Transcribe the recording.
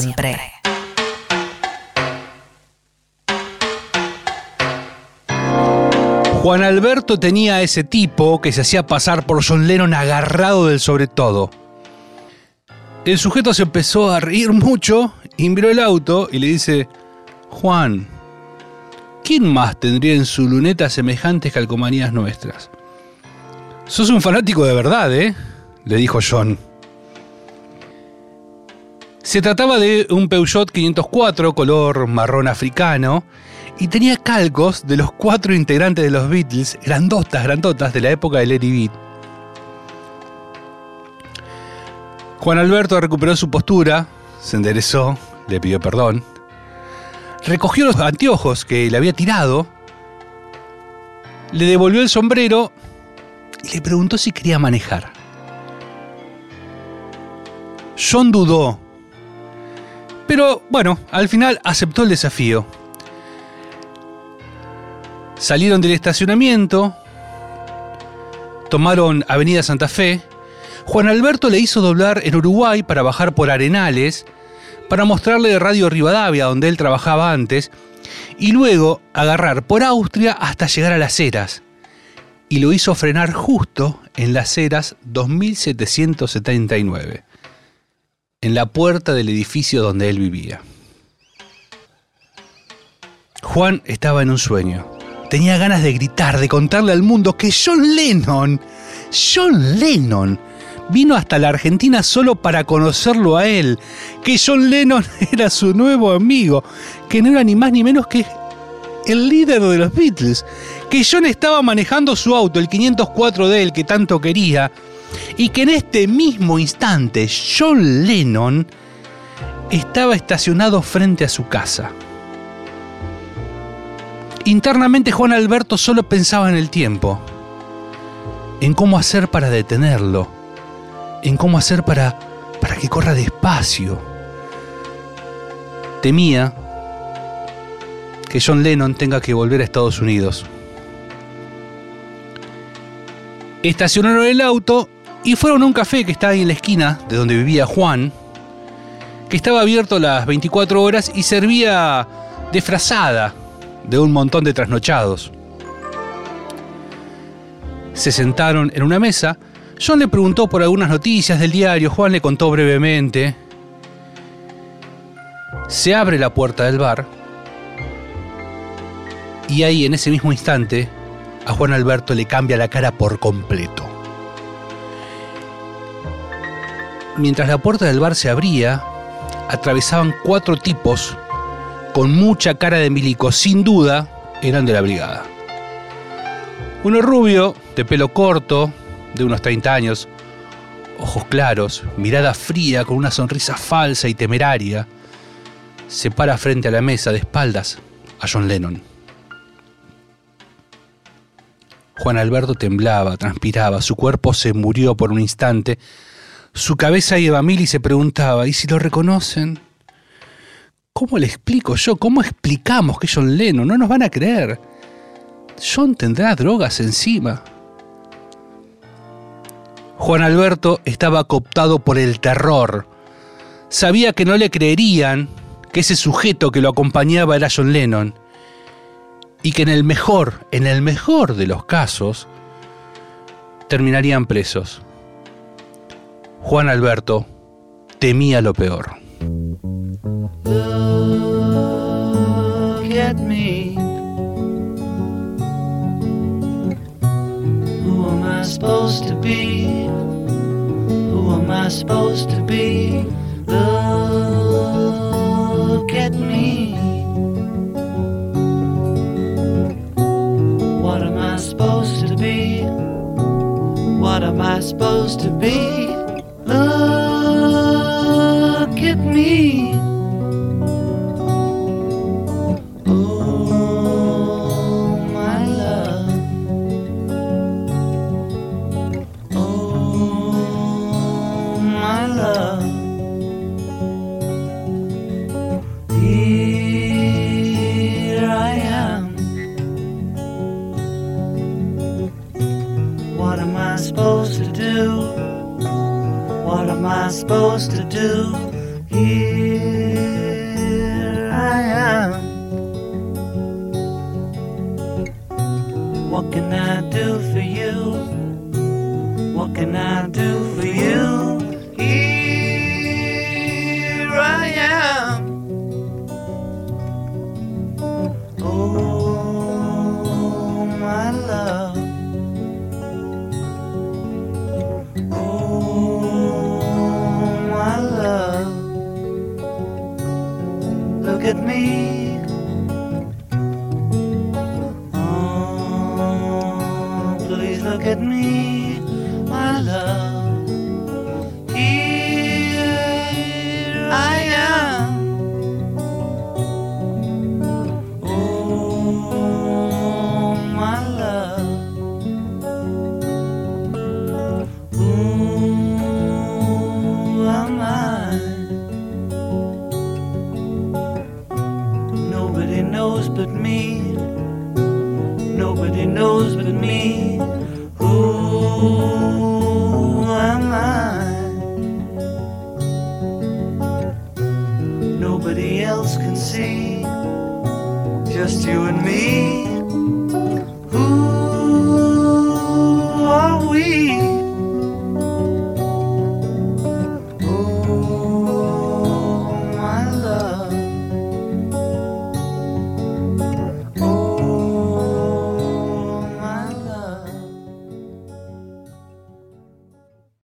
Siempre. Juan Alberto tenía a ese tipo que se hacía pasar por John Lennon agarrado del sobre todo. El sujeto se empezó a reír mucho y miró el auto y le dice, Juan, ¿quién más tendría en su luneta semejantes calcomanías nuestras? Sos un fanático de verdad, ¿eh? le dijo John. Se trataba de un Peugeot 504 color marrón africano y tenía calcos de los cuatro integrantes de los Beatles, grandotas, grandotas, de la época de Larry Beat. Juan Alberto recuperó su postura, se enderezó, le pidió perdón, recogió los anteojos que le había tirado, le devolvió el sombrero y le preguntó si quería manejar. John dudó, pero bueno, al final aceptó el desafío. Salieron del estacionamiento, tomaron Avenida Santa Fe. Juan Alberto le hizo doblar en Uruguay para bajar por Arenales, para mostrarle Radio Rivadavia, donde él trabajaba antes, y luego agarrar por Austria hasta llegar a Las Heras. Y lo hizo frenar justo en Las Heras 2779, en la puerta del edificio donde él vivía. Juan estaba en un sueño. Tenía ganas de gritar, de contarle al mundo que John Lennon, John Lennon, vino hasta la Argentina solo para conocerlo a él, que John Lennon era su nuevo amigo, que no era ni más ni menos que el líder de los Beatles, que John estaba manejando su auto, el 504 de él que tanto quería, y que en este mismo instante John Lennon estaba estacionado frente a su casa. Internamente Juan Alberto solo pensaba en el tiempo, en cómo hacer para detenerlo, en cómo hacer para, para que corra despacio. Temía que John Lennon tenga que volver a Estados Unidos. Estacionaron el auto y fueron a un café que está ahí en la esquina de donde vivía Juan, que estaba abierto las 24 horas y servía de frazada de un montón de trasnochados. Se sentaron en una mesa. John le preguntó por algunas noticias del diario. Juan le contó brevemente. Se abre la puerta del bar. Y ahí, en ese mismo instante, a Juan Alberto le cambia la cara por completo. Mientras la puerta del bar se abría, atravesaban cuatro tipos con mucha cara de milico, sin duda eran de la brigada. Uno rubio, de pelo corto, de unos 30 años, ojos claros, mirada fría con una sonrisa falsa y temeraria, se para frente a la mesa de espaldas a John Lennon. Juan Alberto temblaba, transpiraba, su cuerpo se murió por un instante, su cabeza iba a mil y se preguntaba, ¿y si lo reconocen? ¿Cómo le explico yo? ¿Cómo explicamos que John Lennon? No nos van a creer. John tendrá drogas encima. Juan Alberto estaba cooptado por el terror. Sabía que no le creerían que ese sujeto que lo acompañaba era John Lennon. Y que en el mejor, en el mejor de los casos, terminarían presos. Juan Alberto temía lo peor. Look at me. Who am I supposed to be? Who am I supposed to be? Look at me. What am I supposed to be? What am I supposed to be? Look at me. Oh, my love. Oh, my love. Here I am. What am I supposed what am I supposed to do? Here I am. What can I do for you? What can I do for you? But me. Nobody knows but me. Who am I? Nobody else can see. Just you and me.